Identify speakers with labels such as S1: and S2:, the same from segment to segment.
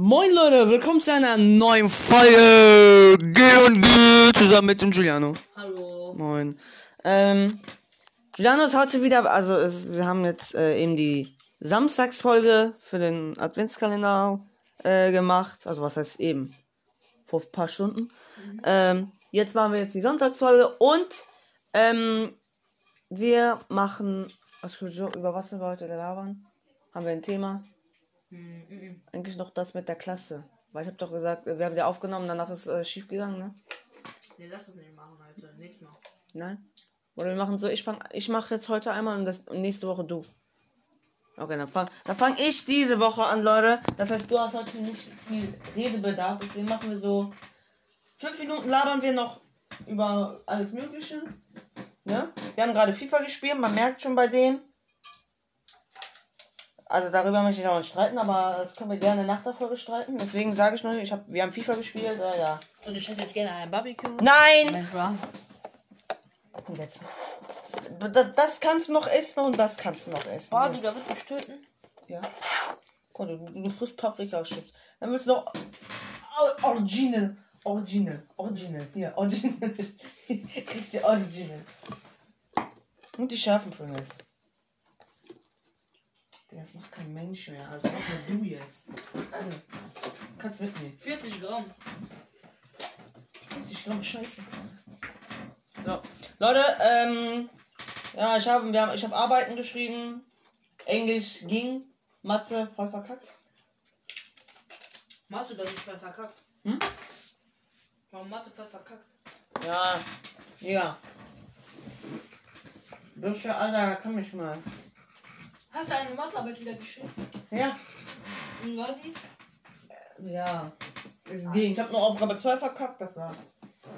S1: Moin Leute, willkommen zu einer neuen Folge G und G zusammen mit dem Giuliano.
S2: Hallo.
S1: Moin. Ähm, Giuliano ist heute wieder, also es, wir haben jetzt äh, eben die Samstagsfolge für den Adventskalender äh, gemacht. Also was heißt eben? Vor ein paar Stunden. Ähm, jetzt machen wir jetzt die Sonntagsfolge und ähm, wir machen, also über was wir heute labern? Haben wir ein Thema?
S2: Hm, mhm.
S1: Eigentlich noch das mit der Klasse. Weil ich habe doch gesagt, wir haben die aufgenommen, danach ist äh, schief gegangen, ne?
S2: Nee, lass das nicht machen, Alter. Nichts mehr.
S1: Nein? Oder wir machen so, ich fang, ich mache jetzt heute einmal und, das, und nächste Woche du. Okay, dann fang, dann fang ich diese Woche an, Leute. Das heißt, du hast heute nicht viel Redebedarf, deswegen machen wir so fünf Minuten labern wir noch über alles Mögliche. Ne? Wir haben gerade FIFA gespielt, man merkt schon bei dem. Also darüber möchte ich auch nicht streiten, aber das können wir gerne nach der Folge streiten. Deswegen sage ich nur, ich hab, wir haben FIFA gespielt, äh, ja.
S2: Und ich hätte jetzt gerne ein Barbecue.
S1: Nein! Und jetzt. Das, das kannst du noch essen und das kannst du noch essen.
S2: Boah, Digga, willst du mich töten?
S1: Ja. Guck, du, du frisst Paprika-Chips. Dann willst du noch. Or- Original. Original. Original. Hier, Original. Kriegst du Original. Und die scharfen Pringles. Das macht kein Mensch mehr. Also mach nur du jetzt. Kannst mitnehmen.
S2: 40 Gramm.
S1: 50 Gramm Scheiße. So. Leute, ähm. Ja, ich habe wir haben, ich habe Arbeiten geschrieben. Englisch ging. Mathe voll verkackt.
S2: Mathe, das ist voll verkackt.
S1: Hm?
S2: Warum Mathe voll verkackt?
S1: Ja. Ja. Büsche, Alter, kann mich mal.
S2: Hast du eine Mathearbeit wieder geschrieben?
S1: Ja.
S2: Wie war die?
S1: Ja. Es ging. Ich habe nur Aufgabe 2 verkackt, das war.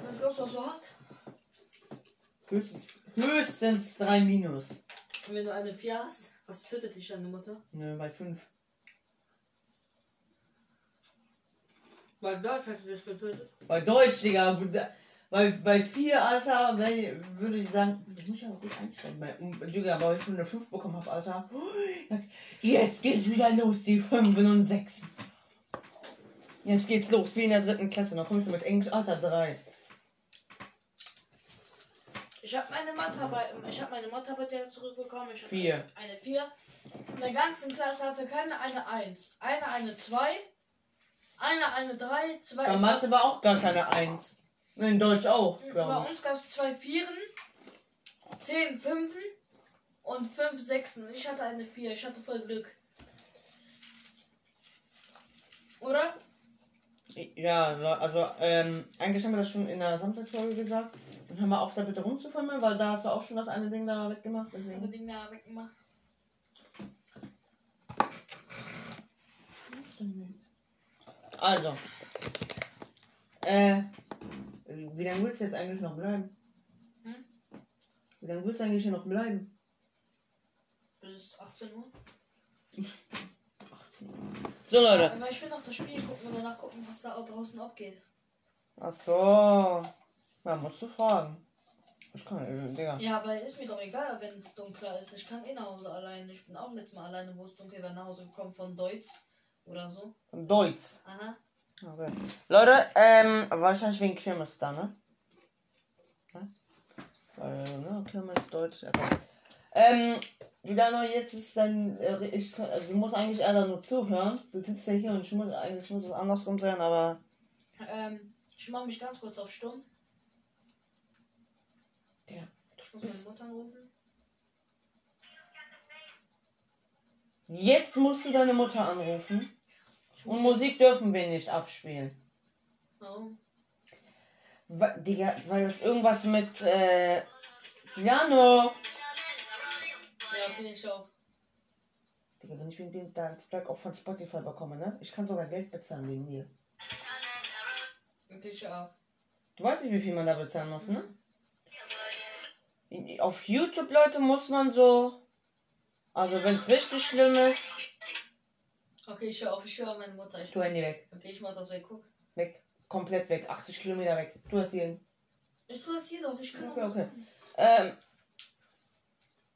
S2: Was glaubst du, was du hast?
S1: Höchstens, höchstens 3 Minus.
S2: Und wenn du eine 4 hast, was tötet dich deine Mutter?
S1: Nö, bei 5.
S2: Weil Deutsch hätte dich getötet.
S1: Bei Deutsch, Digga. Bei, bei 4, Alter, wenn- würde ich sagen, ich muss ja auch gut einsteigen. Um, Digga, aber ich schon eine 5 bekommen habe, Alter. Jetzt geht's wieder los, die 5 und 6. Jetzt geht's los, wie in der dritten Klasse. Dann kommst du mit Englisch, Alter, 3.
S2: Ich habe meine Mathearbeit, ich habe meine Mathearbeit ja zurückbekommen. Ich
S1: Vier.
S2: Eine 4. In der ganzen Klasse hatte keine eine 1. Eine eine 2. Eine eine 3. Zwei.
S1: Bei Mathe war auch gar keine 1. In Deutsch auch,
S2: Bei uns gab es zwei Vieren, 10 Fünfen und 5 Sechsen. Ich hatte eine 4. Ich hatte voll Glück. Oder?
S1: Ja, also, ähm, eigentlich haben wir das schon in der Samstagsfolge gesagt. Und hör mal auf, da bitte rumzufummeln, weil da hast du auch schon das eine Ding da weggemacht. Deswegen.
S2: Ding da weggemacht.
S1: Also. Äh. Wie lange willst du jetzt eigentlich noch bleiben?
S2: Hm?
S1: Wie lange willst du eigentlich hier noch bleiben?
S2: Bis 18 Uhr.
S1: 18 Uhr. So, Leute.
S2: Aber ich will noch das Spiel gucken und danach gucken, was da draußen abgeht.
S1: Ach so. Na, musst du fragen. Ich kann, äh, Digga.
S2: Ja, aber ist mir doch egal, wenn es dunkler ist. Ich kann eh nach Hause alleine. Ich bin auch letztes Mal alleine, wo es dunkel war, nach Hause gekommen von Deutsch oder so.
S1: Von Deutsch.
S2: Aha.
S1: Okay. Leute, ähm, wahrscheinlich wegen Kirmes da, ne? Weil, ne, Kirmes, Deutsch, ja komm. Ähm, Giuliano, jetzt ist dann, äh, ich, also, du musst eigentlich eher da nur zuhören. Du sitzt ja hier und ich muss, eigentlich muss es andersrum sein, aber,
S2: Ähm, ich mache mich ganz kurz auf stumm.
S1: Digga,
S2: Ich muss meine Mutter anrufen.
S1: jetzt musst du deine Mutter anrufen. Und Musik dürfen wir nicht abspielen.
S2: Warum?
S1: Wa- Digga, weil das irgendwas mit, äh, Giuliano.
S2: Ja, finde ich auch.
S1: Digga, wenn ich wegen dem Strike auch von Spotify bekomme, ne? Ich kann sogar Geld bezahlen wegen dir.
S2: Finde ich auch.
S1: Du weißt nicht, wie viel man da bezahlen muss, ne? In- Auf YouTube, Leute, muss man so. Also, wenn es richtig schlimm ist,
S2: Okay, ich höre auf, ich höre auf meine Mutter. Ich,
S1: tu Handy weg.
S2: okay, ich mach das weg, guck.
S1: Weg. Komplett weg. 80 Kilometer weg. Tu das hier hin.
S2: Ich tue das hier doch, ich kann
S1: Okay,
S2: auch
S1: okay. Ähm.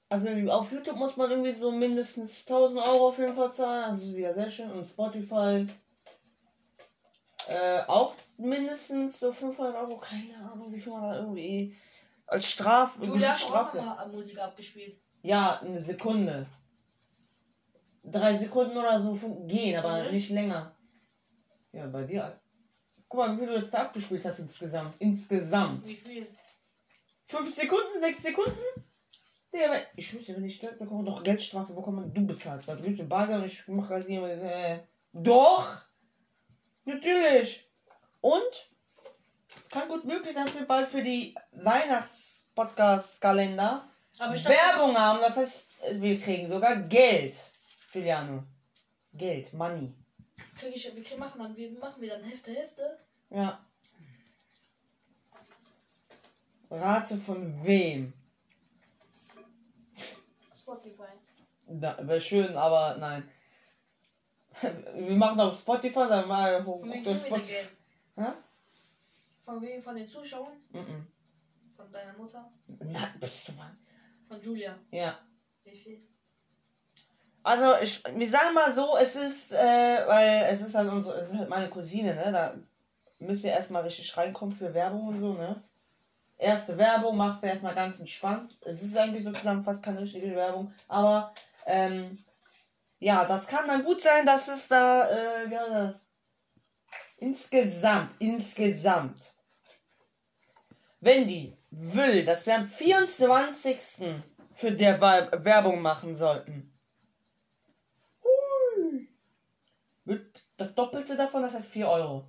S1: Also, auf YouTube muss man irgendwie so mindestens 1000 Euro auf jeden Fall zahlen. Also, ist wieder sehr schön. Und Spotify äh, auch mindestens so 500 Euro, keine Ahnung, wie viel man da irgendwie als Straf
S2: Julia hat auch
S1: Strafe.
S2: Musik abgespielt.
S1: Ja, eine Sekunde. Drei Sekunden oder so gehen, aber
S2: Echt?
S1: nicht länger. Ja, bei dir. Guck mal, wie viel du jetzt da abgespielt hast insgesamt. Insgesamt.
S2: Wie viel?
S1: Fünf Sekunden, sechs Sekunden? Der, ich müsste, wenn ich Geld bekomme, doch Geldstrafe bekommen, du bezahlst. Du ein Bagger und ich mache halt jemand. Äh, doch! Natürlich! Und? Es kann gut möglich sein, dass wir bald für die Weihnachts-Podcast-Kalender Werbung haben. Das heißt, wir kriegen sogar Geld. Juliano. Geld, Money.
S2: krieg ich, wir machen dann, wir machen wir dann Hälfte, Hälfte.
S1: Ja. Rate von wem?
S2: Spotify.
S1: Da, Wäre schön, aber nein. Wir machen auf Spotify, dann mal hoch
S2: Von wem
S1: durch Spotify. Hä?
S2: Von wem? Von den Zuschauern?
S1: Mhm.
S2: Von deiner Mutter?
S1: Na, bist du mal.
S2: Von Julia?
S1: Ja.
S2: Wie viel?
S1: Also, ich, wir sagen mal so, es ist, äh, weil es ist halt unsere, es ist halt meine Cousine, ne? Da müssen wir erstmal richtig reinkommen für Werbung und so, ne? Erste Werbung macht wir erstmal ganz entspannt. Es ist eigentlich sozusagen fast keine richtige Werbung, aber, ähm, ja, das kann dann gut sein, dass es da, äh, wie heißt das? Insgesamt, insgesamt. Wenn die will, dass wir am 24. für der Werbung machen sollten, Hui. wird das Doppelte davon, das heißt 4 Euro.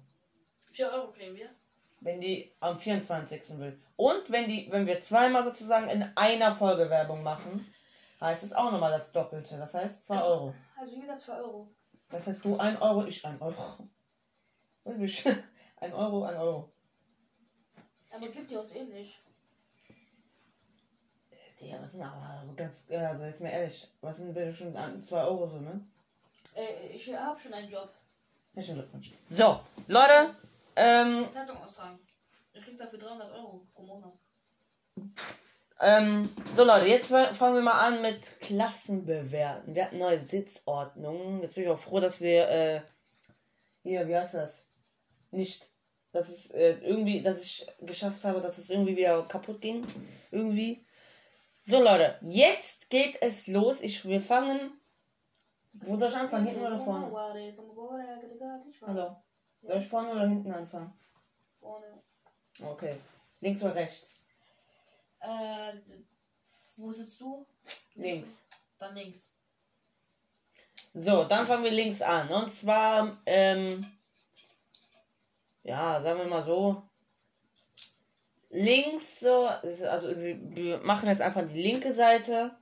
S2: 4 Euro kriegen wir.
S1: Wenn die am 24. will. Und wenn die, wenn wir zweimal sozusagen in einer Folge Werbung machen, heißt es auch nochmal das Doppelte. Das heißt 2
S2: Also-
S1: Euro.
S2: Also jeder 2 Euro.
S1: Das heißt du 1 Euro, ich 1 Euro. Wirklich. 1 Euro, 1 Euro.
S2: Aber gibt ihr uns eh nicht.
S1: Digga, was sind aber ganz, also jetzt mal ehrlich, was sind schon 2 Euro so, ne?
S2: Äh, ich hab schon einen Job.
S1: Herzlichen Glückwunsch. So, Leute, ähm,
S2: Zeitung austragen. Ich krieg dafür 300 Euro pro Monat.
S1: Ähm, so Leute, jetzt fa- fangen wir mal an mit Klassenbewerten. Wir hatten neue Sitzordnungen. Jetzt bin ich auch froh, dass wir, äh, hier, wie heißt das? Nicht, dass es äh, irgendwie, dass ich geschafft habe, dass es irgendwie wieder kaputt ging. Irgendwie. So Leute, jetzt geht es los. Ich, wir fangen. Wo soll ich anfangen? Hinten oder vorne? Hallo. Soll ich vorne oder hinten anfangen?
S2: Vorne.
S1: Okay. Links oder rechts?
S2: Äh, wo sitzt du?
S1: Links.
S2: Dann links.
S1: So, dann fangen wir links an. Und zwar, ähm, ja, sagen wir mal so. Links so, also wir machen jetzt einfach die linke Seite.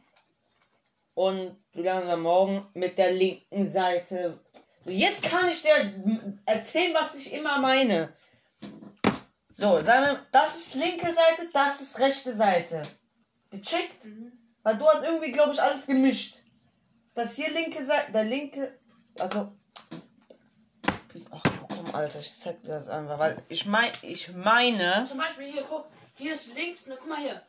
S1: Und wir lernen dann morgen mit der linken Seite. So, jetzt kann ich dir erzählen, was ich immer meine. So, sagen wir, das ist linke Seite, das ist rechte Seite. Gecheckt? Weil du hast irgendwie, glaube ich, alles gemischt. Das hier linke Seite, der linke, also. Ach komm, Alter, ich zeig dir das einfach, weil ich mein, ich meine.
S2: Zum Beispiel hier, guck. Hier ist links, ne, guck mal hier.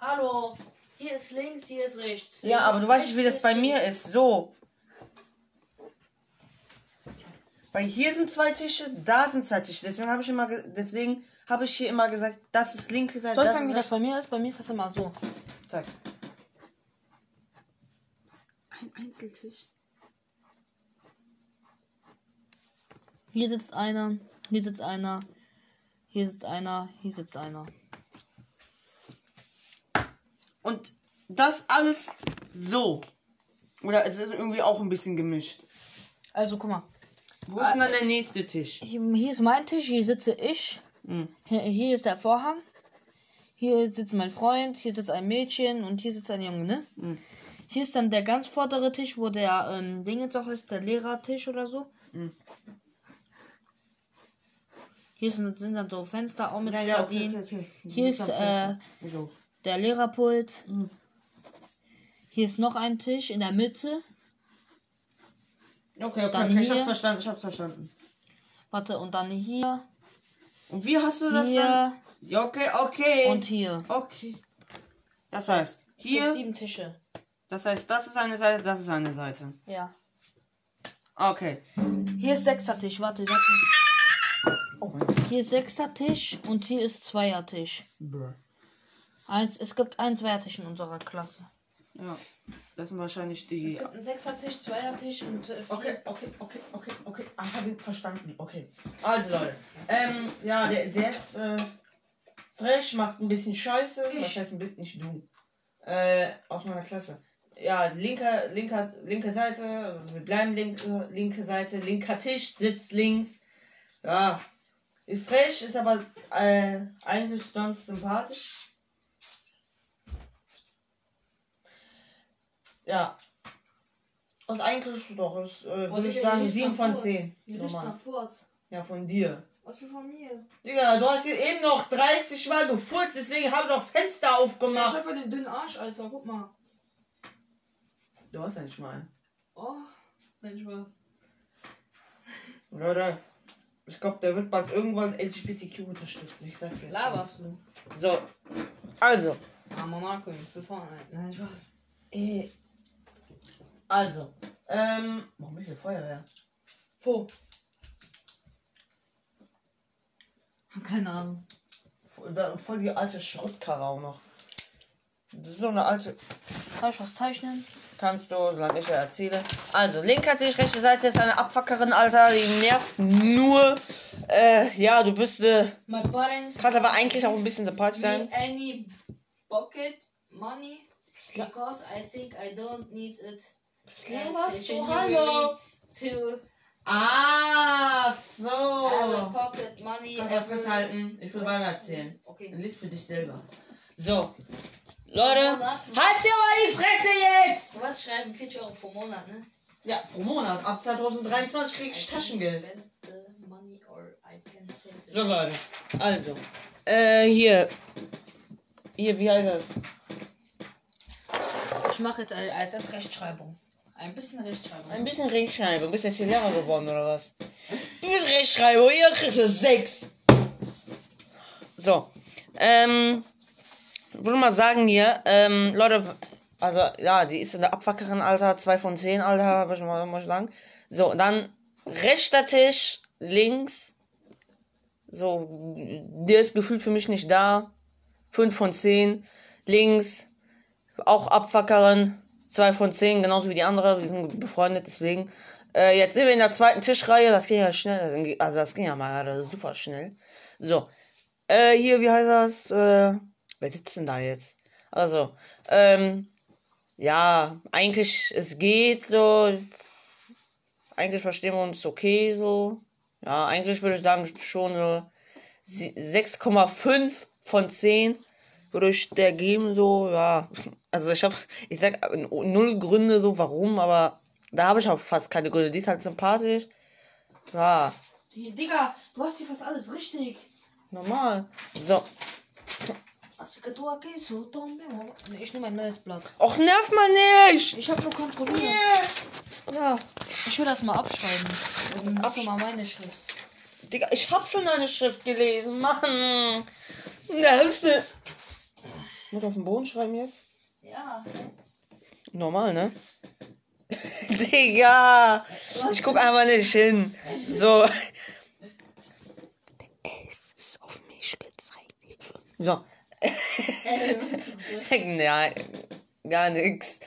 S2: Hallo. Hier ist links, hier ist rechts.
S1: Ja, aber du weißt nicht, wie das bei mir ist. So. Weil hier sind zwei Tische, da sind zwei Tische. Deswegen habe ich immer, ge- deswegen habe ich hier immer gesagt, das ist linke Seite.
S2: Soll ich
S1: das
S2: sagen, wie
S1: ist
S2: das bei mir ist? Bei mir ist das immer so.
S1: rechte- Zeig. Ein Einzeltisch.
S2: Hier sitzt einer, hier sitzt einer, hier sitzt einer, hier sitzt einer.
S1: Und das alles so. Oder es ist irgendwie auch ein bisschen gemischt.
S2: Also guck mal.
S1: Wo ist denn dann der nächste Tisch?
S2: Hier, ist mein Tisch, hier sitze ich.
S1: Hm.
S2: Hier, hier ist der Vorhang. Hier sitzt mein Freund, hier sitzt ein Mädchen und hier sitzt ein Junge, ne?
S1: Hm.
S2: Hier ist dann der ganz vordere Tisch, wo der ähm, Ding jetzt auch ist, der Lehrertisch oder so.
S1: Hm.
S2: Hier sind, sind dann so Fenster auch mit
S1: Ja, ja, okay, okay, okay.
S2: Hier ist
S1: am
S2: äh. Der Lehrerpult.
S1: Hm.
S2: Hier ist noch ein Tisch in der Mitte.
S1: Okay, okay,
S2: Dann
S1: okay, ich hab's verstanden, ich hab's verstanden.
S2: Warte, und dann hier,
S1: Und wie hast du das dann?
S2: hier
S1: Ja, okay, okay.
S2: und hier.
S1: Okay. Das heißt,
S2: Hier sieben Tische.
S1: das heißt, das ist eine Seite, das ist eine Seite.
S2: Ja.
S1: Okay.
S2: Hier ist sechster Tisch. Warte, warte.
S1: Oh.
S2: Hier ist sechster Tisch und hier ist zweier Tisch.
S1: Brr.
S2: Eins, es gibt einen Zweiertisch in unserer Klasse.
S1: Ja, das sind wahrscheinlich
S2: Es
S1: die.
S2: gibt einen Sechsertisch, Zweiertisch und äh.
S1: Okay, okay, okay, okay, okay. Ah, hab ich verstanden. Okay. Also Leute. Ähm, ja, der, der ist äh, frech, macht ein bisschen Scheiße.
S2: Ich.
S1: Was heißt ein bisschen nicht du? Äh, aus meiner Klasse. Ja, linker, linker, linke Seite, also wir bleiben linke, linke Seite, linker Tisch, sitzt links. Ja. Ist frech, ist aber äh, eigentlich sonst sympathisch. Ja. Und eigentlich doch, ist, äh, würde ich sagen, 7 von 10.
S2: Hier riecht nach
S1: Normal.
S2: Furz.
S1: Ja, von dir.
S2: Was für von mir?
S1: Digga, du hast hier eben noch 30 Mal gefurzt, deswegen habe ich doch Fenster
S2: Ja, ich
S1: aufgemacht.
S2: hab den dünnen Arsch, Alter. Guck mal.
S1: Du hast ja nicht mal einen.
S2: Oh. Nein, Spaß.
S1: Leute, ich glaube, der wird bald irgendwann LGBTQ unterstützen. Ich sag's jetzt.
S2: Laberst du?
S1: So. Also.
S2: Armer Marco, für vorne. Nein, Spaß.
S1: Äh, also. Ähm. Warum ist hier Feuerwehr?
S2: Wo? Keine Ahnung.
S1: Voll, da, voll die alte Schrottkarre auch noch. Das ist so eine alte.
S2: Kann ich was zeichnen?
S1: Kannst du, solange ich ja erzähle. Also, linker Tisch, rechte Seite ist eine Abfuckerin, Alter. Die nervt nur. Äh, ja, du bist, äh,
S2: My parents
S1: kannst aber eigentlich auch ein bisschen sympathisch
S2: me
S1: sein.
S2: any bucket money because I think I don't need it. Genuinely
S1: hallo.
S2: To
S1: Ah, so.
S2: pocket money
S1: Kannst du festhalten. Ich will weiter erzählen.
S2: Okay.
S1: Lies für dich selber. So. Leute, halt dir mal die Fresse jetzt!
S2: Was schreiben 40 Euro pro Monat, ne?
S1: Ja, pro Monat. Ab 2023 krieg ich Taschengeld. So, Leute. Also. Äh, hier. Hier, wie heißt das?
S2: Ich mache jetzt als das Rechtschreibung. Ein bisschen Rechtschreibung.
S1: Ein bisschen Rechtschreibung. Bist jetzt hier Lehrer geworden, oder was? Du bist Rechtschreibung. Ihr kriegst es sechs. So. Ähm. Ich würde mal sagen hier, ähm, Leute, also, ja, die ist in der Abwackerin, Alter, 2 von 10, Alter, muss ich mal, ich sagen. So, dann rechter Tisch, links. So, der ist gefühlt für mich nicht da. 5 von 10. Links, auch Abwackerin, 2 von 10, genauso wie die andere. Wir sind befreundet, deswegen. Äh, jetzt sind wir in der zweiten Tischreihe. Das ging ja schnell. Also, das ging ja mal gerade super schnell. So. Äh, hier, wie heißt das? Äh, wer sitzt denn da jetzt? Also, ähm, ja, eigentlich, es geht so. Eigentlich verstehen wir uns okay, so. Ja, eigentlich würde ich sagen, schon so sie- 6,5 von 10 würde ich der geben, so, ja. Also ich habe, ich sag null Gründe so, warum, aber da habe ich auch fast keine Gründe. Die ist halt sympathisch. Ja,
S2: Die, Digga, du hast hier fast alles richtig.
S1: normal. So.
S2: Nee, ich nehme ein neues Blatt.
S1: Och, nerv mal nicht!
S2: Ich hab nur kontrolliert.
S1: Ja.
S2: Ich will das mal abschreiben. Das ist auch mal meine Schrift.
S1: Digga, ich hab schon deine Schrift gelesen, Mann. Nervste. Muss auf den Boden schreiben jetzt?
S2: Ja.
S1: Normal, ne? Digga! Ich guck einfach nicht hin. So. Es ist auf mich gezeigt. So. ja, gar nix.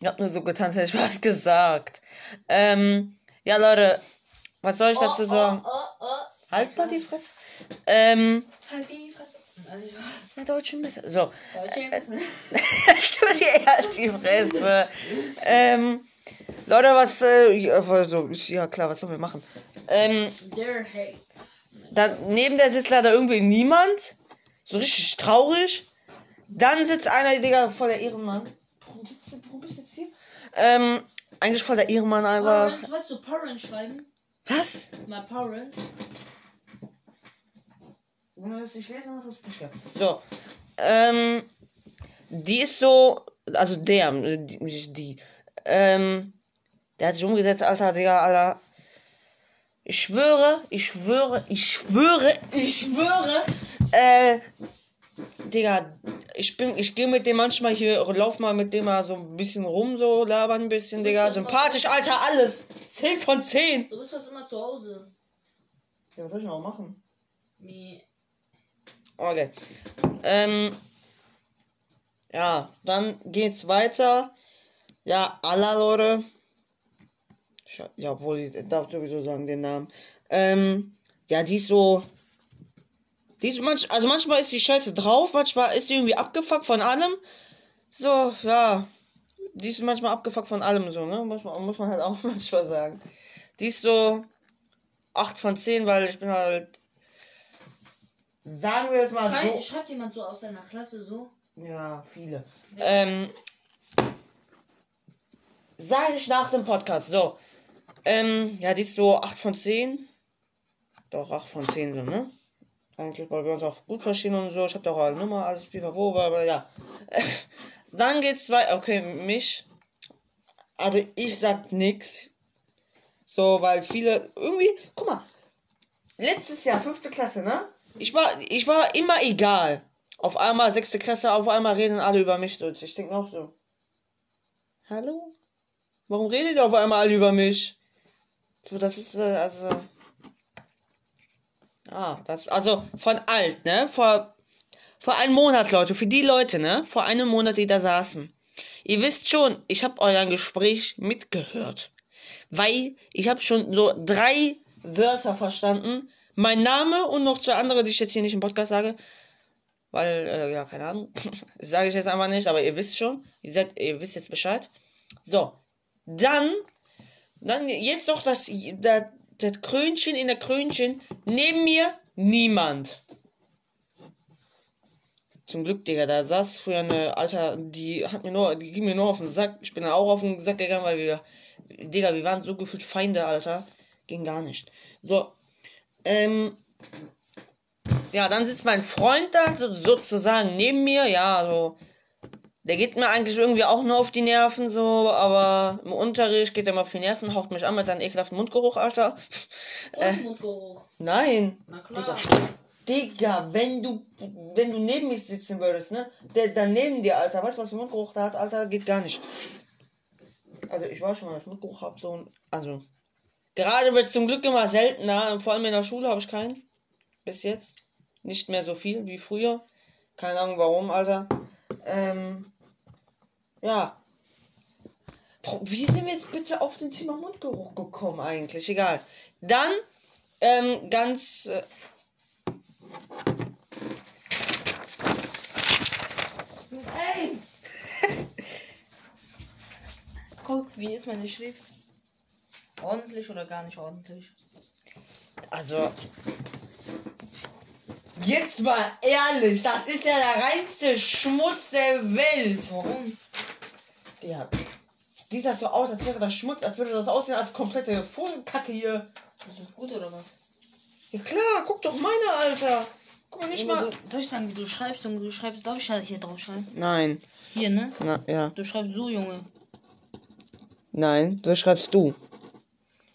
S1: Ich hab nur so getan, als hätte ich was gesagt. Ähm, ja, Leute, was soll ich dazu sagen?
S2: Oh, oh, oh.
S1: Halt mal die Fresse. Ähm,
S2: Halt die Fresse. Also, ich
S1: der deutschen Messe. So.
S2: Okay.
S1: tu dir erst die Fresse. ähm, Leute, was, äh, ja, also, ja klar, was sollen wir machen? Ähm,
S2: Der Hey.
S1: da, neben der sitzt leider irgendwie niemand. So richtig traurig. Dann sitzt einer, Digga, voll der Ehrenmann. Warum, sitzt, du- warum bist du jetzt hier? Ähm, eigentlich voll der Ehrenmann einfach.
S2: Parent, wolltest du Parent schreiben?
S1: Was?
S2: My Parent.
S1: Ohne dass ich lesen habe, das Bücher. So. Ähm, die ist so, also der, die, die. Ähm, der hat sich umgesetzt, Alter, Digga, Alter. Ich schwöre, ich schwöre, ich schwöre, ich schwöre, äh, Digga, ich bin, ich gehe mit dem manchmal hier, lauf mal mit dem mal so ein bisschen rum, so labern ein bisschen, Digga. Sympathisch, Alter, alles. 10 von 10.
S2: Du bist fast immer zu Hause.
S1: Ja, was soll ich noch machen?
S2: Wie.
S1: Okay. Ähm. Ja, dann geht's weiter. Ja, Allah, Leute. Ja, obwohl ich darf sowieso sagen den Namen. Ähm, ja, die ist so. Die ist manch, also manchmal ist die Scheiße drauf, manchmal ist die irgendwie abgefuckt von allem. So, ja. Die ist manchmal abgefuckt von allem so, ne? Muss man, muss man halt auch manchmal sagen. Die ist so 8 von 10, weil ich bin halt. Sagen wir es mal
S2: Schreib,
S1: so.
S2: schreibt jemand so aus deiner Klasse so?
S1: Ja, viele. Ähm, sage ich nach dem Podcast. So. Ähm, ja, die ist so 8 von 10. Doch, 8 von 10 so, ne? Eigentlich, weil wir uns auch gut verstehen und so. Ich hab doch alle Nummer, alles pipapo, aber ja. Dann geht's weiter. Okay, mich. Also, ich sag nix. So, weil viele irgendwie. Guck mal. Letztes Jahr, fünfte Klasse, ne? Ich war, ich war immer egal. Auf einmal, sechste Klasse, auf einmal reden alle über mich. So, ich denke auch so. Hallo? Warum redet ihr auf einmal alle über mich? So, das ist, äh, also. Ah, das, also von alt, ne? Vor, vor einem Monat, Leute. Für die Leute, ne? Vor einem Monat, die da saßen. Ihr wisst schon, ich habe euer Gespräch mitgehört. Weil ich habe schon so drei Wörter verstanden. Mein Name und noch zwei andere, die ich jetzt hier nicht im Podcast sage. Weil, äh, ja, keine Ahnung. Sage ich jetzt einfach nicht, aber ihr wisst schon. Ihr, seid, ihr wisst jetzt Bescheid. So. Dann, dann jetzt noch das, das, das Krönchen in der Krönchen. Neben mir niemand. Zum Glück, Digga, da saß früher eine Alter, die hat mir nur, die ging mir nur auf den Sack. Ich bin dann auch auf den Sack gegangen, weil wir, Digga, wir waren so gefühlt Feinde, Alter. Ging gar nicht. So, ähm, ja, dann sitzt mein Freund da, so, sozusagen neben mir, ja, so. Der geht mir eigentlich irgendwie auch nur auf die Nerven, so, aber im Unterricht geht er mir auf die Nerven, haucht mich an mit seinem ekelhaften Mundgeruch, Alter.
S2: Und Mundgeruch.
S1: Nein.
S2: Na klar.
S1: Digga, wenn du, wenn du neben mir sitzen würdest, ne? Der da neben dir, Alter, weißt du, was für Mundgeruch da hat, Alter, geht gar nicht. Also ich war schon mal, dass ich Mundgeruch hab, so, ein- also. Gerade wird zum Glück immer seltener, vor allem in der Schule habe ich keinen. Bis jetzt. Nicht mehr so viel wie früher. Keine Ahnung warum, Alter. Ähm. Ja. Wie sind wir jetzt bitte auf den Thema Mundgeruch gekommen eigentlich? Egal. Dann, ähm, ganz. Äh, Ey!
S2: Guck, wie ist meine Schrift? Ordentlich oder gar nicht ordentlich?
S1: Also. Jetzt mal ehrlich, das ist ja der reinste Schmutz der Welt.
S2: Warum?
S1: Ja. Sieht das so aus, als wäre das Schmutz, als würde das aussehen als komplette Vogelkacke hier.
S2: Das ist gut oder was?
S1: Ja klar, guck doch meine, Alter. Guck mal nicht
S2: Junge,
S1: mal.
S2: du, soll ich sagen, wie du schreibst, Junge? Du schreibst, darf ich halt hier drauf schreiben?
S1: Nein.
S2: Hier, ne?
S1: Na, ja.
S2: Du schreibst so, Junge.
S1: Nein, so schreibst du.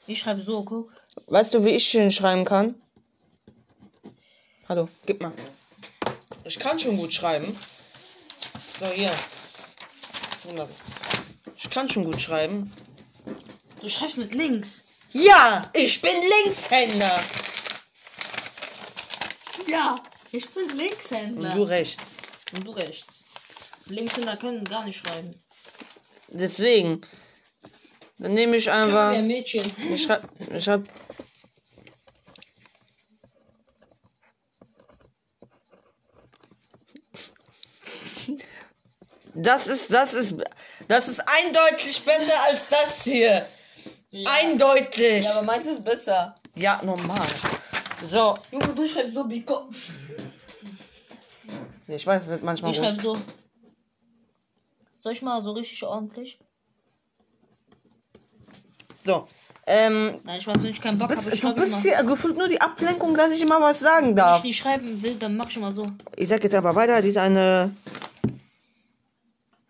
S2: Ich schreibe so, guck.
S1: Weißt du, wie ich schön schreiben kann? Hallo, gib mal. Ich kann schon gut schreiben. So, hier. Wunderbar. Ich kann schon gut schreiben.
S2: Du schreibst mit links.
S1: Ja, ich bin Linkshänder.
S2: Ja, ich bin Linkshänder.
S1: Und du rechts.
S2: Und du rechts. Linkshänder können gar nicht schreiben.
S1: Deswegen. Dann nehme ich einfach.
S2: mir Mädchen.
S1: Ich schreib. Ich hab. Das ist, das ist, das ist eindeutig besser als das hier. Eindeutig.
S2: Ja, aber meins ist besser.
S1: Ja, normal. So.
S2: Junge, du schreibst so, Biko.
S1: Ich weiß, es wird manchmal
S2: Ich schreibe so. Soll ich mal so richtig ordentlich?
S1: So. Ähm,
S2: Nein, ich weiß, wenn ich keinen Bock habe,
S1: du bist
S2: mal.
S1: hier gefühlt nur die Ablenkung, dass ich immer was sagen
S2: Wenn ich
S1: darf.
S2: nicht schreiben will, dann mach ich immer so.
S1: Ich sag jetzt aber weiter, die ist eine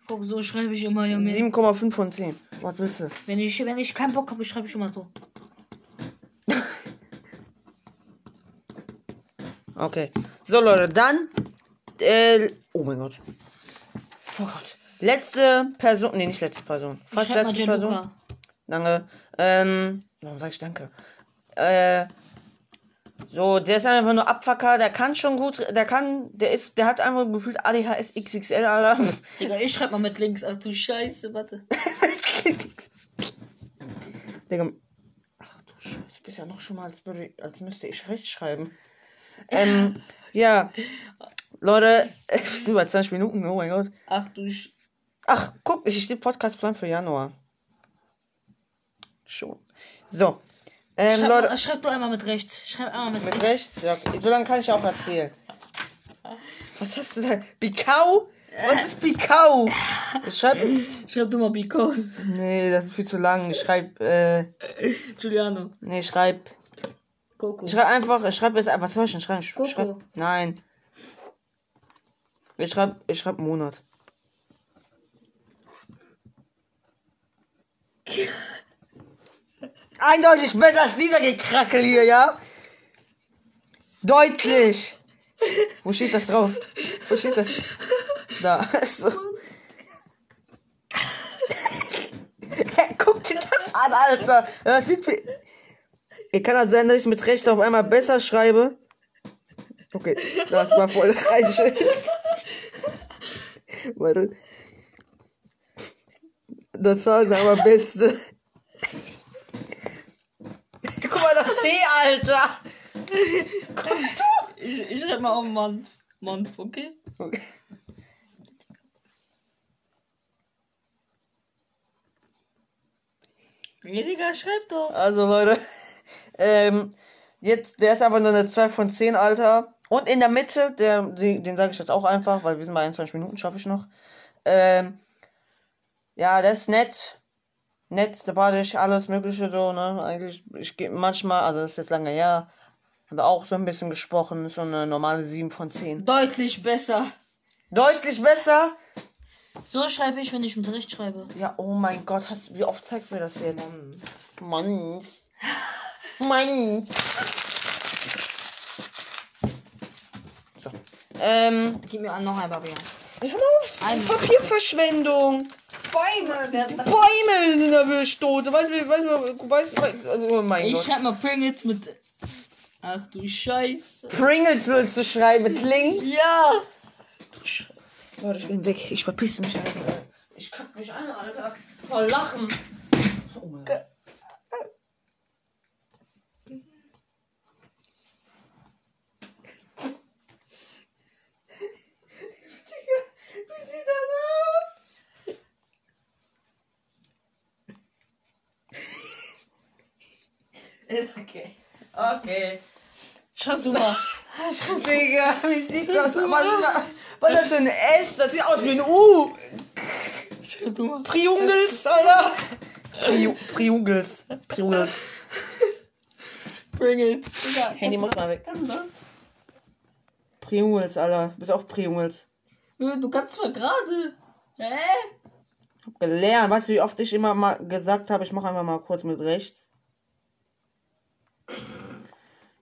S2: Guck, so schreibe ich immer, Junge.
S1: 7,5 von 10. Was willst du?
S2: Wenn ich, wenn ich keinen Bock habe, schreibe ich immer so.
S1: Okay. So, Leute, dann Äh, oh mein Gott. Oh Gott. Letzte Person. Nee, nicht letzte Person. Fast letzte Person. Danke. Ähm, warum sag ich danke? Äh, so, der ist einfach nur Abfucker, der kann schon gut, der kann, der ist, der hat einfach gefühlt ADHS XXL, Alter.
S2: Digga, ich schreib mal mit links. Ach du Scheiße, warte.
S1: Digga. Ach du Scheiße, ich bin ja noch schon mal, als, würde, als müsste ich rechtschreiben. Ähm, ja. Leute, wir sind über 20 Minuten, oh mein Gott.
S2: Ach du Sch
S1: Ach, guck, ich stehe Podcastplan für Januar. Schon. So. Ähm,
S2: Schreib,
S1: Leute,
S2: schreib du einmal mit rechts. Schreib einmal mit,
S1: mit
S2: rechts.
S1: rechts, ja. So lange kann ich auch erzählen. Was hast du da? Bikau? Was ist Bikau? Ich schreib.
S2: Schreib du mal because.
S1: Nee, das ist viel zu lang. Ich schreib, äh,
S2: Giuliano.
S1: nee, schreib.
S2: Coco.
S1: Ich schreib einfach, ich schreib jetzt einfach, was soll ich denn schreiben? Ich
S2: Coco.
S1: schreib, nein. Ich schreib, ich schreib Monat. Eindeutig besser als dieser Gekrackel hier, ja? Deutlich. Wo steht das drauf? Wo steht das? Da. So. Guck dir das an, Alter. Das sieht wie... Ey, kann das sein, dass ich mit Recht auf einmal besser schreibe? Okay, das war voll reinschrift. Warte. Das war das aber beste. Guck mal, das T, Alter.
S2: Ich, ich schreib mal auf Mann. Mann, okay?
S1: Okay.
S2: Nee, Digga, schreib doch.
S1: Also, Leute. Ähm, jetzt, der ist aber nur eine 2 von 10, Alter. Und in der Mitte, der, den, den sage ich jetzt auch einfach, weil wir sind bei 21 Minuten, schaffe ich noch. Ähm, ja, der ist nett. Nett, sympathisch, alles Mögliche so, ne? Eigentlich, ich gehe manchmal, also das ist jetzt lange her, haben wir auch so ein bisschen gesprochen, so eine normale 7 von 10.
S2: Deutlich besser.
S1: Deutlich besser.
S2: So schreibe ich, wenn ich mit rechts schreibe.
S1: Ja, oh mein Gott, hast, wie oft zeigst du mir das jetzt? Mann. Mann. So. Ähm,
S2: Gib mir noch ein Papier.
S1: hör auf.
S2: Ein-
S1: Papierverschwendung.
S2: Bäume werden
S1: Bäume in der Wischtote. Weißt du, weißt du, weißt du, oh mein
S2: Ich
S1: Gott.
S2: schreib mal Pringles mit. Ach du Scheiße.
S1: Pringles willst du schreiben mit links?
S2: Ja!
S1: Du Scheiße. Leute, ich bin weg. Ich verpisse mich, Alter. Ich kack mich an, Alter. Vor Lachen. Oh mein Gott. Wie sieht das aus? Okay. Okay.
S2: Schreib du mal.
S1: Digga, wie sieht das aus? Was ist das, was ist das für ein S? Das sieht aus wie ein U.
S2: Schreib du mal.
S1: Priungels, Alter. Pri Priungels. Priungels.
S2: Pringles. Digga,
S1: Handy muss mal weg.
S2: Kannst du das?
S1: Priungels, Alter. Du bist auch Priungels.
S2: Du kannst zwar gerade. Hä?
S1: Hab gelernt. Weißt du, wie oft ich immer mal gesagt habe, ich mache einfach mal kurz mit rechts?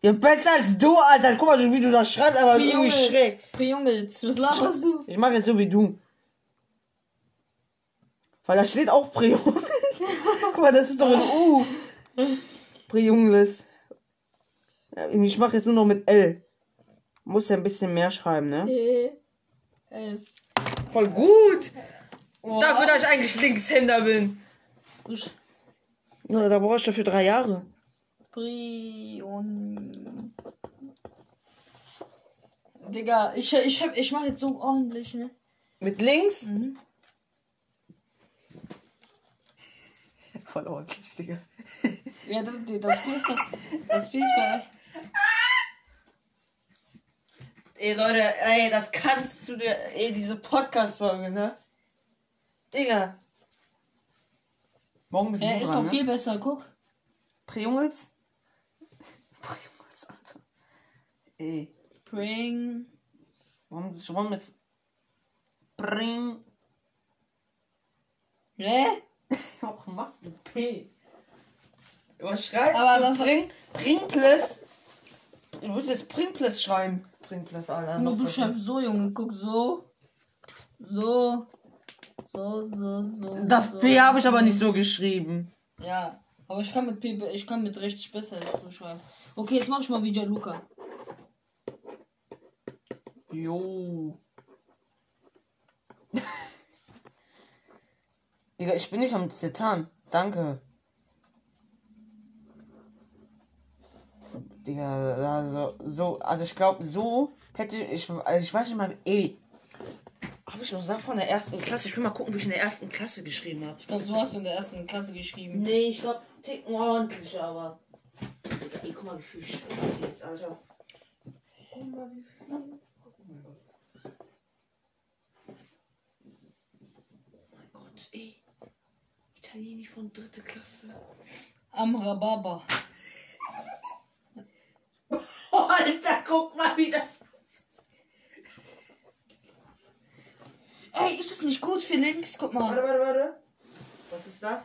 S1: Ja, besser als du, Alter. Guck mal, wie du das schreibst, aber irgendwie schräg.
S2: Pringles. Was laberst du?
S1: Ich mache jetzt so wie du. Weil da steht auch Priungels. Guck mal, das ist doch ein U. Priungels. Ja, Ich mache jetzt nur noch mit L. Muss ja ein bisschen mehr schreiben, ne?
S2: P. S.
S1: Voll gut.
S2: Oh.
S1: Dafür, dass ich eigentlich Linkshänder bin.
S2: Du
S1: Nur, da brauche ich dafür drei Jahre.
S2: Pri und. Digga, ich, ich, hab, ich mach jetzt so ordentlich, ne?
S1: Mit links?
S2: Mhm.
S1: Voll ordentlich, Digga.
S2: Ja, das, das Spiel ist. Das Spiel ist bei.
S1: Ey, Leute, ey, das kannst du dir, ey, diese Podcast-Folge, ne? Digga. Morgen bist du
S2: Er ist
S1: dran,
S2: doch
S1: ne?
S2: viel besser, guck.
S1: Priungels? Priungels, Alter. Ey,
S2: Pring.
S1: warum, warum mit Bring.
S2: Ne?
S1: Warum machst du P? Was schreibst
S2: Aber
S1: du?
S2: das
S1: Bring, Prinkles. Du würdest jetzt Prinkles schreiben. das Alter.
S2: Nur du schreibst so, Junge. Guck so. So. So, so, so.
S1: Das
S2: so.
S1: P habe ich aber nicht so geschrieben.
S2: Ja. Aber ich kann mit P, ich kann mit richtig besser so schreiben. Okay, jetzt mach ich mal wie Gianluca.
S1: Jo. Digga, ich bin nicht am Zittern. Danke. Digga, also, so, also ich glaube, so hätte ich, also ich weiß nicht mal, ey, habe ich noch Sachen von der ersten Klasse? Ich will mal gucken, wie ich in der ersten Klasse geschrieben habe.
S2: Ich glaube, so hast du in der ersten Klasse geschrieben.
S1: Nee, ich glaube, ticken ordentlich, aber. Guck mal, wie viel Scheiße hier ist, Alter. Guck mal, wie viel. Oh mein Gott. Oh mein Gott, ey. Italienisch von dritte Klasse.
S2: Amrababa.
S1: Oh, Alter, guck mal, wie das.
S2: Ey, ist es nicht gut für links? Guck
S1: Warte,
S2: mal.
S1: warte, warte. Was ist das?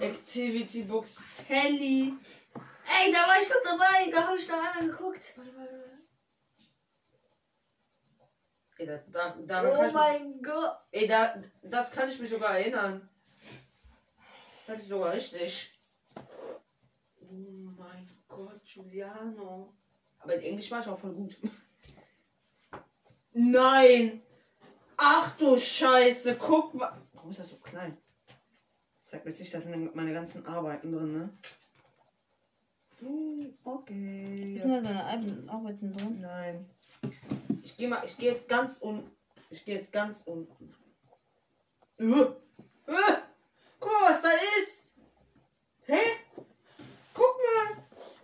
S1: Activity Book Sally.
S2: Ey, da war ich doch dabei. Da habe ich noch einmal geguckt.
S1: Warte, warte, warte. Ey, da, da, daran kann
S2: Oh
S1: ich mich-
S2: mein Gott.
S1: Ey, da, das kann ich mich sogar erinnern. Das hatte ich sogar richtig. Oh mein Gott, Giuliano. Aber in Englisch war ich auch voll gut. Nein! Ach du Scheiße, guck mal. Warum ist das so klein? Sag mir jetzt nicht, da sind meine ganzen Arbeiten drin, ne? Hm, Okay.
S2: Sind da deine Alben- Arbeiten drin?
S1: Nein. Ich gehe mal, ich gehe jetzt ganz unten. Ich gehe jetzt ganz unten. Äh, äh, guck mal, was da ist. Hä? Guck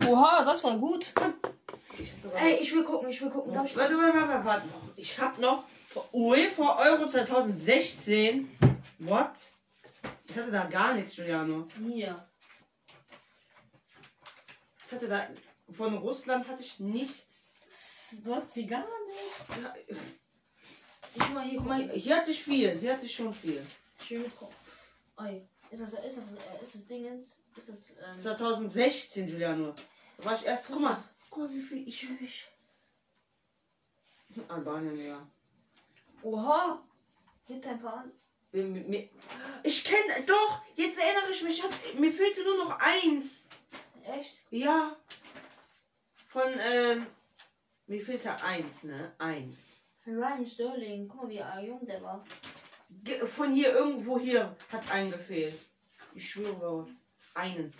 S1: mal.
S2: Oha, das war gut.
S1: Ich
S2: Ey, ich will gucken, ich will gucken. Darf ich
S1: Warte, warte, warte, warte. Ich hab noch UEFA Euro 2016. What? Ich hatte da gar nichts, Giuliano.
S2: Hier.
S1: Hatte da von Russland hatte ich nichts.
S2: Du hast sie gar nicht.
S1: Ja,
S2: Ich mal hier
S1: Guck mal, hier hatte ich viel. Hier hatte ich schon viel.
S2: Ich will mitgucken. Ey, ist das, ist das, äh, ist das Dingens? Ist das, ähm,
S1: 2016, Giuliano. Da war ich erst. Guck mal. Guck mal, wie viel ich ich. Albanien, ja.
S2: Oha. Gibt ein paar an.
S1: Ich kenne. Doch, jetzt erinnere ich mich. ich hab- Mir fehlte nur noch eins.
S2: Echt?
S1: Ja. Von, ähm. Mir fehlte eins, ne? Eins.
S2: Ryan Sterling. Guck mal, wie jung der war.
S1: Ge- Von hier, irgendwo hier hat ein gefehlt. Ich schwöre. Einen.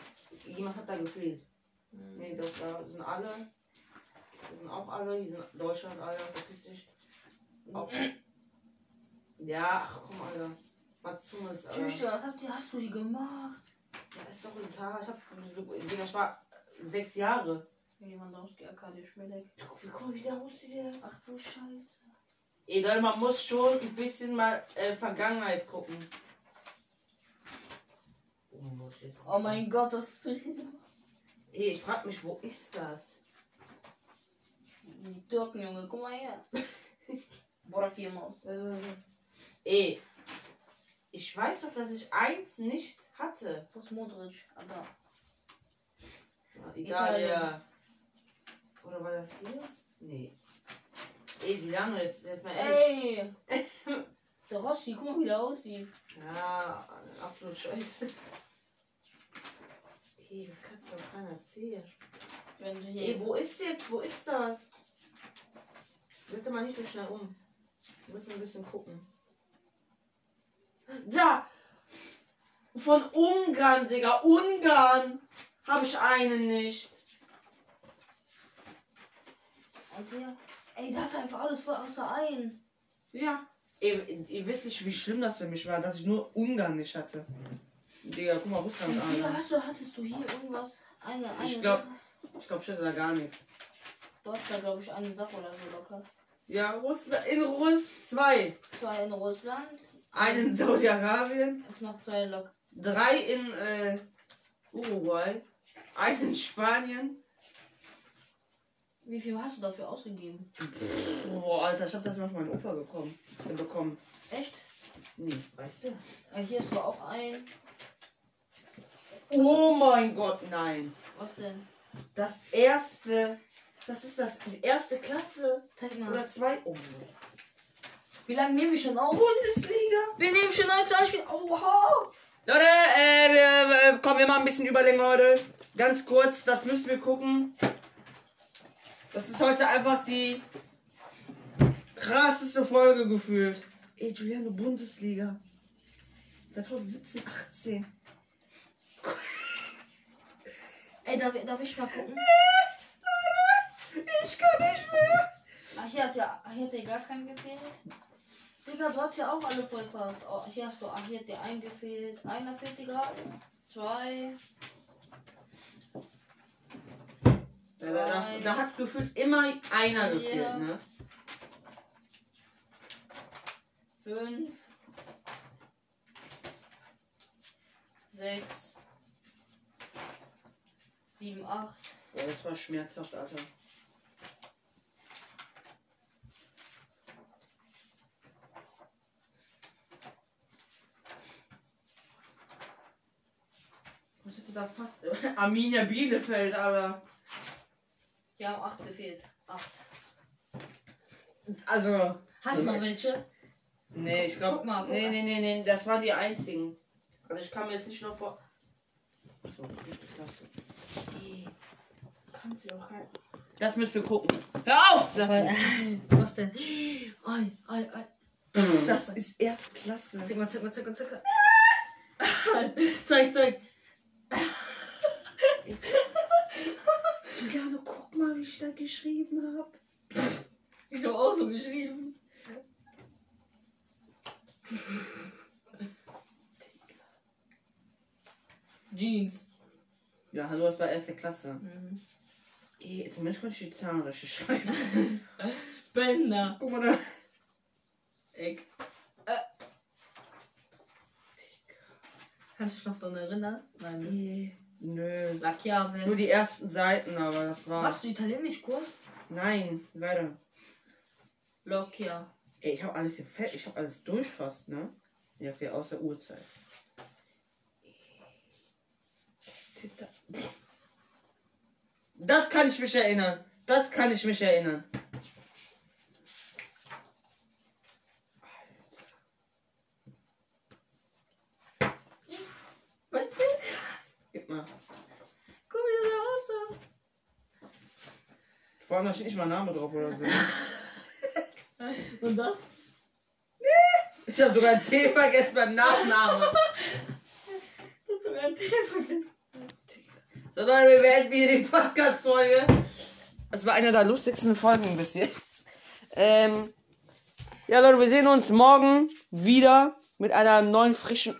S1: Jemand hat da gefehlt.
S2: Hm.
S1: Nee, doch, da sind alle. Da sind auch alle. Hier sind Deutschland, alle. Dich. Auch. Ja, ach komm, Alter. Mats Hummels, Alter.
S2: Tüchte, was habt ihr, hast du die gemacht?
S1: Ja, ist doch ein Tag. Ich hab so, Digga, ich war sechs Jahre.
S2: Lewandowski, Arkadiusz Schmidek.
S1: Guck, wie- guck mal, wie der aussieht, der.
S2: Ach du Scheiße.
S1: Ey, Leute, man muss schon ein bisschen mal äh, Vergangenheit gucken. Oh mein Gott,
S2: Oh mein Gott, das ist zu viel.
S1: Ey, ich frag mich, wo ist das?
S2: Die Türken, Junge, guck mal her. Burak Yilmaz.
S1: Äh, ey, ich weiß doch, dass ich eins nicht hatte.
S2: Wo ist Modric? Aber.
S1: Egal, ja. Oder war das hier? Nee. Ey, Silano, jetzt, jetzt mal ehrlich.
S2: Ey! Der Rossi, guck mal, wie der aussieht.
S1: Ja, absolut scheiße. Ey, das kannst du doch keiner erzählen.
S2: Wenn du hier.
S1: Ey, wo ist jetzt? Wo ist das? Bitte mal nicht so schnell um. Wir müssen ein bisschen gucken. Da! Von Ungarn, Digga. Ungarn! Habe ich einen nicht.
S2: Alter, ey, der hat einfach alles voll außer ein.
S1: Ja. Ey, ihr wisst nicht, wie schlimm das für mich war, dass ich nur Ungarn nicht hatte. Digga, guck mal, Russland an.
S2: hast du, hattest du hier irgendwas? Eine, eine
S1: Ich glaub-
S2: Sache?
S1: Ich glaube, ich hatte da gar nichts.
S2: Du hast da, glaube ich, eine Sache oder so locker.
S1: Ja, Russland, in Russ zwei.
S2: Zwei in Russland.
S1: Einen in Saudi-Arabien.
S2: Jetzt noch zwei locker.
S1: Drei in äh, Uruguay, einen in Spanien.
S2: Wie viel hast du dafür ausgegeben?
S1: Boah, Alter, ich hab das noch meinen Opa gekommen, äh, bekommen.
S2: Echt?
S1: Nee, weißt du?
S2: Äh, hier hast du auch ein.
S1: Oh mein Gott, nein.
S2: Was denn?
S1: Das erste Das ist das erste Klasse.
S2: Zeig mal.
S1: Oder zwei. Oh.
S2: Wie lange nehme ich schon auf?
S1: Bundesliga.
S2: Wir nehmen schon 20 Oha!
S1: Leute, äh, wir, äh, komm, wir machen ein bisschen Überlänge heute. Ganz kurz, das müssen wir gucken. Das ist heute einfach die krasseste Folge gefühlt. Ey, Giuliano, Bundesliga. Das war 17, 18.
S2: Ey, darf, darf ich mal gucken?
S1: Ich kann nicht mehr.
S2: Ach, hier hat ja, hier hat ja gar keinen gefehlt. Digga, du hast ja auch alle voll fast. Oh, hier hast du, ach, hier hat dir ein gefehlt. Einer fehlt dir gerade. Zwei.
S1: Da, da, da, da hat gefühlt immer einer
S2: Ja.
S1: gefehlt, ne?
S2: fünf, sechs, sieben, acht,
S1: Ja, das war schmerzhaft, Alter. Da fast. Arminia Bielefeld, Alter.
S2: Wir haben acht gefehlt. Acht.
S1: Also.
S2: Hast du noch welche?
S1: Nee, ich glaube.
S2: Guck mal, guck
S1: Nee, nee, nee, nee, das waren die einzigen. Also ich kann mir jetzt nicht noch vor. Achso.
S2: Die kannst du auch kein.
S1: Das müssen wir gucken. Hör auf! Das,
S2: Was denn? Ei, ei, ei.
S1: das ist Erstklasse.
S2: Zeig mal, zeig mal, zeig mal, zeig mal. zeig, zeig.
S1: Juliane, guck mal, wie ich da geschrieben habe.
S2: Ich habe auch so geschrieben. Jeans.
S1: Ja, hallo, das war erste Klasse.
S2: Mhm.
S1: Ey, zumindest konnte ich die Zahlen richtig schreiben.
S2: Bänder.
S1: Guck mal da.
S2: Ich. Äh. Kannst du dich noch daran erinnern? Nein. ne?
S1: Nee, nö.
S2: La Chiave.
S1: Nur die ersten Seiten, aber das war.
S2: Hast du Italienisch-Kurs?
S1: Nein, leider.
S2: Lokia.
S1: Ey, ich habe alles hier fett. Ich habe alles durch fast, ne? Ja, okay, außer Uhrzeit. Das kann ich mich erinnern. Das kann ich mich erinnern. Gib mal.
S2: Guck, wie du da aussahst.
S1: Vor allem, da steht nicht mal Name drauf oder so.
S2: Und dann?
S1: Ich habe sogar ein T vergessen beim Nachnamen.
S2: Hast du mir ein Tee vergessen?
S1: So Leute, wir beenden hier die Podcast-Folge. Das war einer der lustigsten Folgen bis jetzt. Ähm, ja Leute, wir sehen uns morgen wieder mit einer neuen frischen...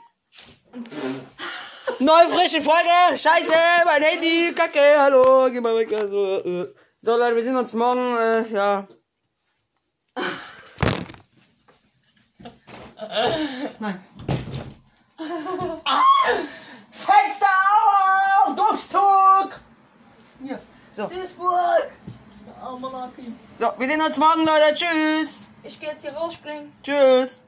S1: neuen frischen Folge! Scheiße, mein Handy, kacke, hallo, geh mal weg. Also, äh. So Leute, wir sehen uns morgen, äh, ja. Nein. Fenster auf! Durchzug! Hier. So.
S2: Duisburg! Oh,
S1: so, wir sehen uns morgen, Leute. Tschüss.
S2: Ich geh jetzt hier rausspringen.
S1: Tschüss.